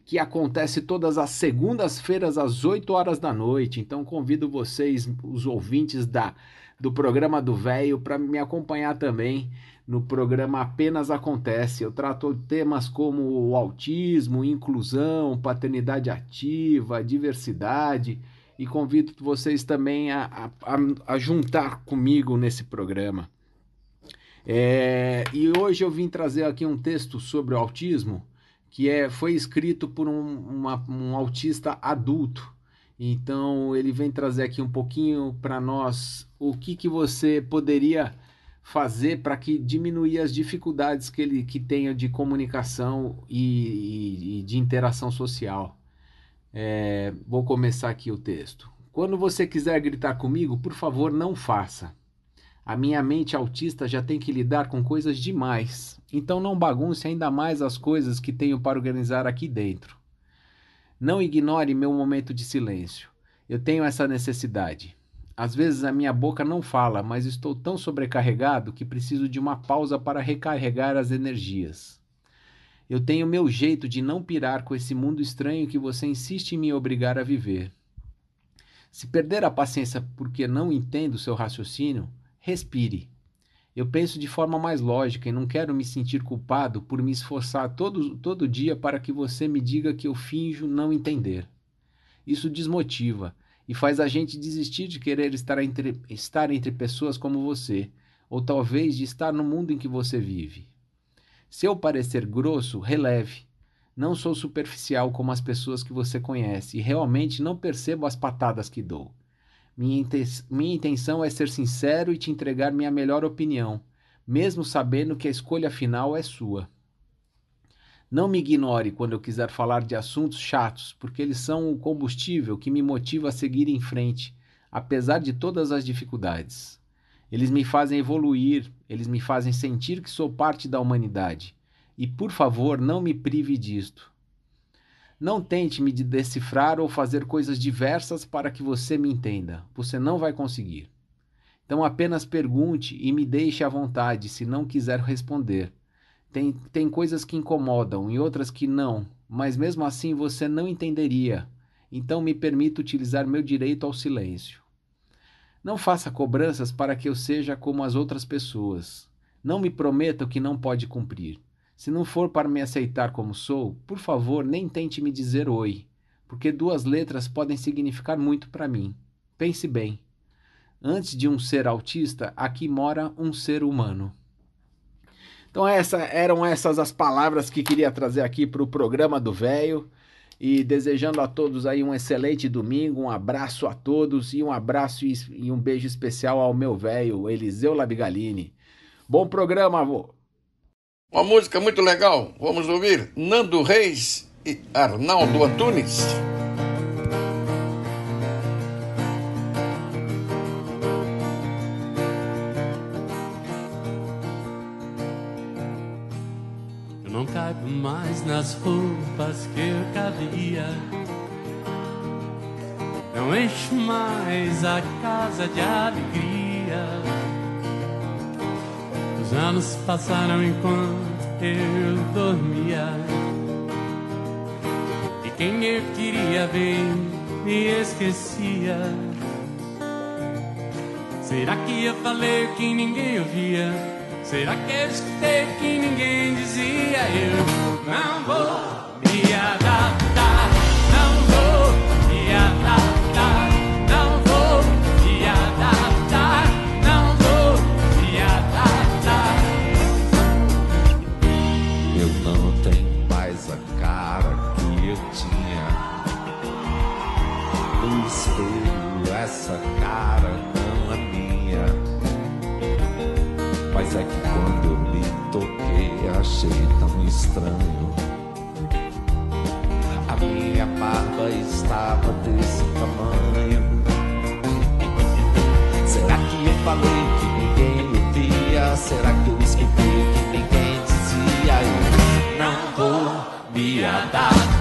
que acontece todas as segundas-feiras às 8 horas da noite. Então convido vocês, os ouvintes da, do programa do Velho, para me acompanhar também no programa Apenas Acontece. Eu trato temas como o autismo, inclusão, paternidade ativa, diversidade e convido vocês também a, a, a juntar comigo nesse programa. É, e hoje eu vim trazer aqui um texto sobre o autismo que é, foi escrito por um, uma, um autista adulto. Então ele vem trazer aqui um pouquinho para nós o que, que você poderia fazer para que diminuir as dificuldades que ele que tenha de comunicação e, e, e de interação social. É, vou começar aqui o texto. Quando você quiser gritar comigo, por favor, não faça. A minha mente autista já tem que lidar com coisas demais, então não bagunce ainda mais as coisas que tenho para organizar aqui dentro. Não ignore meu momento de silêncio. Eu tenho essa necessidade. Às vezes a minha boca não fala, mas estou tão sobrecarregado que preciso de uma pausa para recarregar as energias. Eu tenho meu jeito de não pirar com esse mundo estranho que você insiste em me obrigar a viver. Se perder a paciência porque não entendo seu raciocínio, respire. Eu penso de forma mais lógica e não quero me sentir culpado por me esforçar todo, todo dia para que você me diga que eu finjo não entender. Isso desmotiva e faz a gente desistir de querer estar entre, estar entre pessoas como você, ou talvez de estar no mundo em que você vive. Se eu parecer grosso, releve. Não sou superficial como as pessoas que você conhece e realmente não percebo as patadas que dou. Minha, intenção é ser sincero e te entregar minha melhor opinião, mesmo sabendo que a escolha final é sua. Não me ignore quando eu quiser falar de assuntos chatos, porque eles são o combustível que me motiva a seguir em frente, apesar de todas as dificuldades. Eles me fazem evoluir, eles me fazem sentir que sou parte da humanidade. E por favor, não me prive disto. Não tente me decifrar ou fazer coisas diversas para que você me entenda. Você não vai conseguir. Então apenas pergunte e me deixe à vontade se não quiser responder. Tem, tem coisas que incomodam e outras que não, mas mesmo assim você não entenderia. Então me permita utilizar meu direito ao silêncio. Não faça cobranças para que eu seja como as outras pessoas. Não me prometa o que não pode cumprir. Se não for para me aceitar como sou, por favor, nem tente me dizer oi, porque duas letras podem significar muito para mim. Pense bem. Antes de um ser autista, aqui mora um ser humano. Então essa, eram essas as palavras que queria trazer aqui para o programa do Velho. E desejando a todos aí um excelente domingo, um abraço a todos e um abraço e um beijo especial ao meu velho Eliseu Labigalini. Bom programa, avô. Uma música muito legal. Vamos ouvir Nando Reis e Arnaldo Antunes. Mais nas roupas que eu cabia. Não encho mais a casa de alegria. Os anos passaram enquanto eu dormia. E quem eu queria ver me esquecia. Será que eu falei o que ninguém ouvia? Será que eu escutei que ninguém dizia? Eu não vou me adaptar, não vou me adaptar, não vou me adaptar, não vou me adaptar. essa cara que eu tinha. No espelho, essa cara estranho. A minha barba estava desse tamanho. Será que eu falei que ninguém ouvia? Será que eu escutei que ninguém dizia? Eu não vou me adaptar,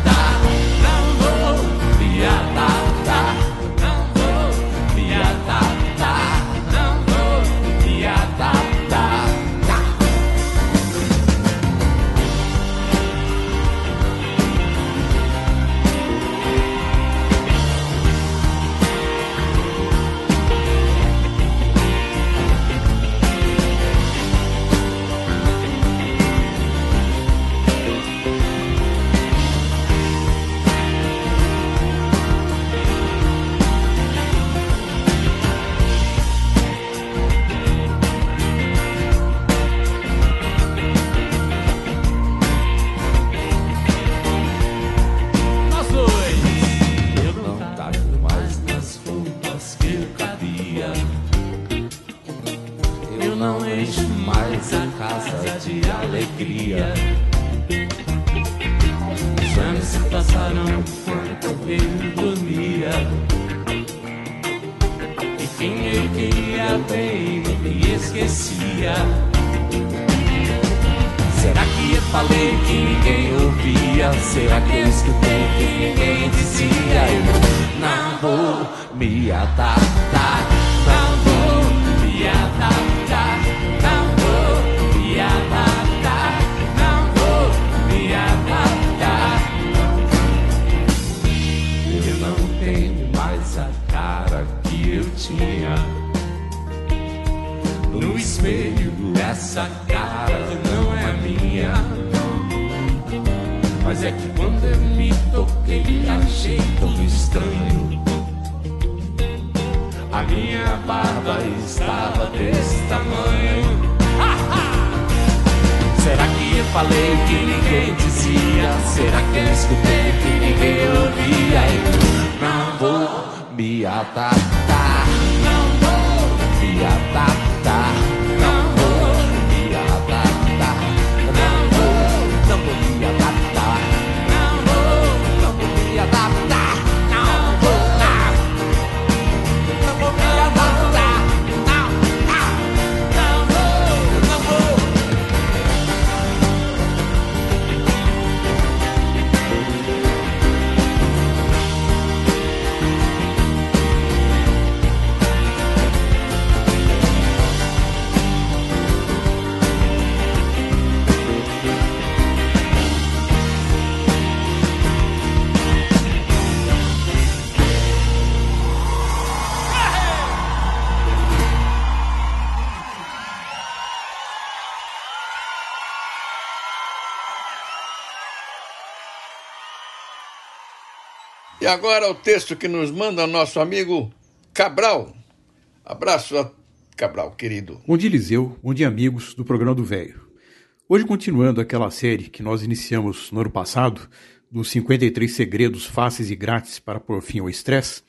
E agora o texto que nos manda nosso amigo Cabral. Abraço a Cabral, querido. Bom dia, Eliseu. Bom dia, amigos do programa do Velho. Hoje, continuando aquela série que nós iniciamos no ano passado, dos 53 segredos fáceis e grátis para pôr fim ao estresse,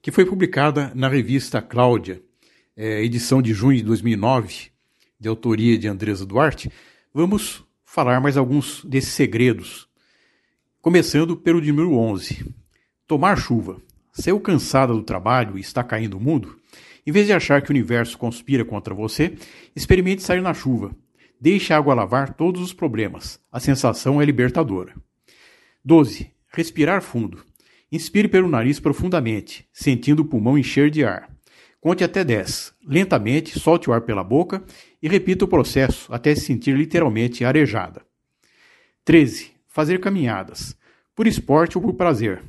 que foi publicada na revista Cláudia, é, edição de junho de 2009, de autoria de Andresa Duarte, vamos falar mais alguns desses segredos. Começando pelo de número 11. Tomar chuva. Saiu cansada do trabalho e está caindo o mundo? Em vez de achar que o universo conspira contra você, experimente sair na chuva. Deixe a água lavar todos os problemas. A sensação é libertadora. 12. Respirar fundo. Inspire pelo nariz profundamente, sentindo o pulmão encher de ar. Conte até 10. Lentamente, solte o ar pela boca e repita o processo até se sentir literalmente arejada. 13. Fazer caminhadas. Por esporte ou por prazer.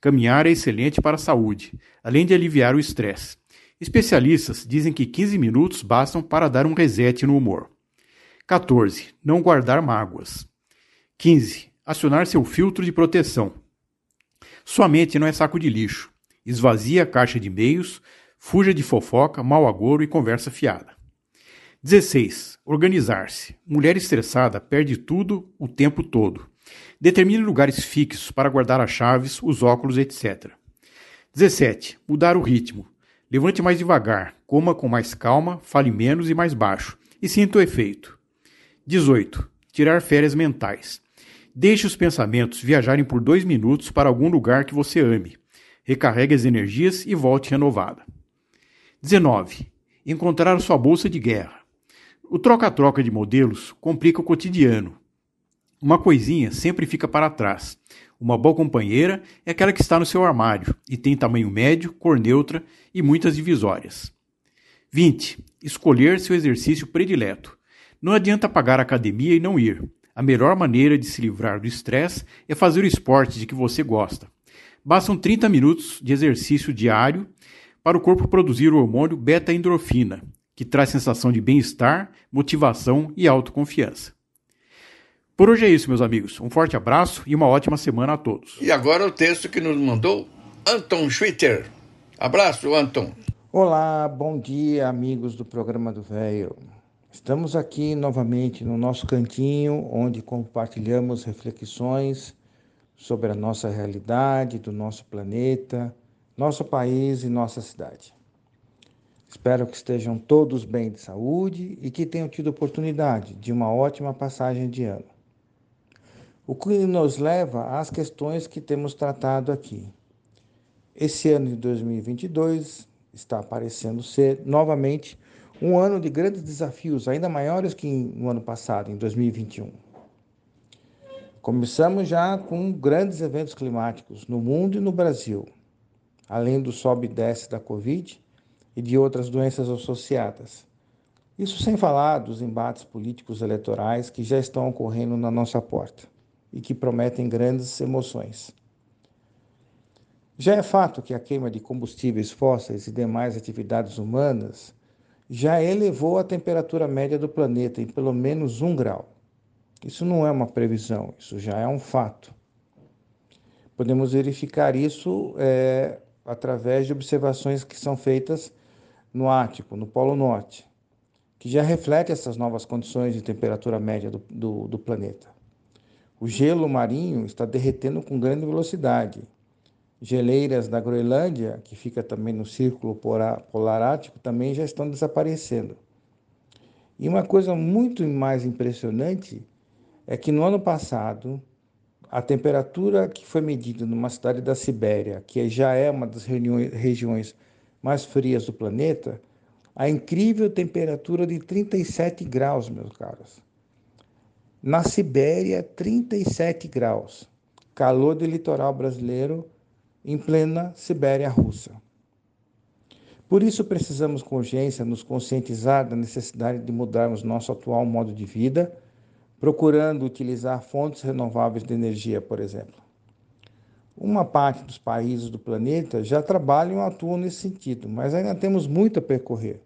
Caminhar é excelente para a saúde, além de aliviar o estresse. Especialistas dizem que 15 minutos bastam para dar um reset no humor. 14. Não guardar mágoas. 15. Acionar seu filtro de proteção. Sua mente não é saco de lixo. Esvazie a caixa de e-mails, fuja de fofoca, mau agouro e conversa fiada. 16. Organizar-se. Mulher estressada perde tudo o tempo todo. Determine lugares fixos para guardar as chaves, os óculos, etc. 17. Mudar o ritmo. Levante mais devagar, coma com mais calma, fale menos e mais baixo, e sinta o efeito. 18. Tirar férias mentais. Deixe os pensamentos viajarem por dois minutos para algum lugar que você ame. Recarregue as energias e volte renovada. 19. Encontrar sua bolsa de guerra. O troca-troca de modelos complica o cotidiano. Uma coisinha sempre fica para trás. Uma boa companheira é aquela que está no seu armário e tem tamanho médio, cor neutra e muitas divisórias. 20. Escolher seu exercício predileto. Não adianta pagar a academia e não ir. A melhor maneira de se livrar do estresse é fazer o esporte de que você gosta. Bastam 30 minutos de exercício diário para o corpo produzir o hormônio beta-endorfina, que traz sensação de bem-estar, motivação e autoconfiança. Por hoje é isso, meus amigos. Um forte abraço e uma ótima semana a todos. E agora o texto que nos mandou Anton Schwitter. Abraço, Anton. Olá, bom dia, amigos do programa do Velho. Estamos aqui novamente no nosso cantinho, onde compartilhamos reflexões sobre a nossa realidade, do nosso planeta, nosso país e nossa cidade. Espero que estejam todos bem de saúde e que tenham tido oportunidade de uma ótima passagem de ano. O que nos leva às questões que temos tratado aqui. Esse ano de 2022 está parecendo ser novamente um ano de grandes desafios, ainda maiores que no ano passado, em 2021. Começamos já com grandes eventos climáticos no mundo e no Brasil, além do sobe e desce da Covid e de outras doenças associadas. Isso sem falar dos embates políticos eleitorais que já estão ocorrendo na nossa porta e que prometem grandes emoções. Já é fato que a queima de combustíveis fósseis e demais atividades humanas já elevou a temperatura média do planeta em pelo menos um grau. Isso não é uma previsão, isso já é um fato. Podemos verificar isso é, através de observações que são feitas no Ártico, no Polo Norte, que já reflete essas novas condições de temperatura média do, do, do planeta. O gelo marinho está derretendo com grande velocidade. Geleiras da Groenlândia, que fica também no círculo polar ártico, também já estão desaparecendo. E uma coisa muito mais impressionante é que no ano passado, a temperatura que foi medida numa cidade da Sibéria, que já é uma das regiões mais frias do planeta, a incrível temperatura de 37 graus, meus caros. Na Sibéria, 37 graus. Calor do litoral brasileiro em plena Sibéria russa. Por isso, precisamos com urgência nos conscientizar da necessidade de mudarmos nosso atual modo de vida, procurando utilizar fontes renováveis de energia, por exemplo. Uma parte dos países do planeta já trabalham e atuam nesse sentido, mas ainda temos muito a percorrer,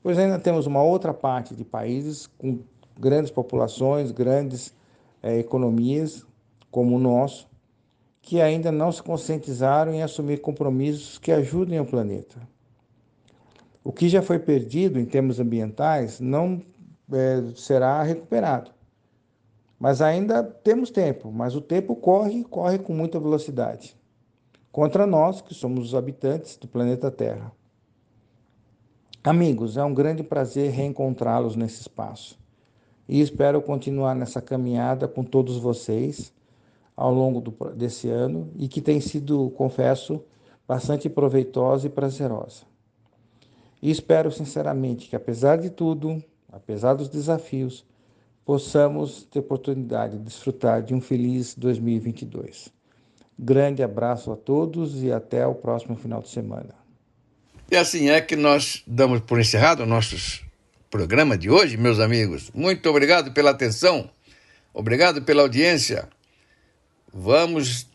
pois ainda temos uma outra parte de países com grandes populações, grandes é, economias, como o nosso, que ainda não se conscientizaram em assumir compromissos que ajudem o planeta. O que já foi perdido em termos ambientais não é, será recuperado. Mas ainda temos tempo, mas o tempo corre, corre com muita velocidade. Contra nós, que somos os habitantes do planeta Terra. Amigos, é um grande prazer reencontrá-los nesse espaço e espero continuar nessa caminhada com todos vocês ao longo do, desse ano e que tem sido, confesso, bastante proveitosa e prazerosa. E espero sinceramente que, apesar de tudo, apesar dos desafios, possamos ter oportunidade de desfrutar de um feliz 2022. Grande abraço a todos e até o próximo final de semana. E assim é que nós damos por encerrado nossos programa de hoje, meus amigos. Muito obrigado pela atenção, obrigado pela audiência. Vamos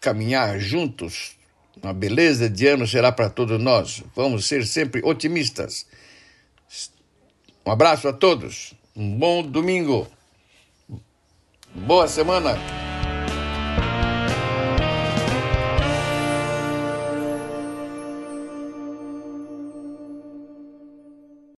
caminhar juntos. Uma beleza de ano será para todos nós. Vamos ser sempre otimistas. Um abraço a todos. Um bom domingo. Boa semana.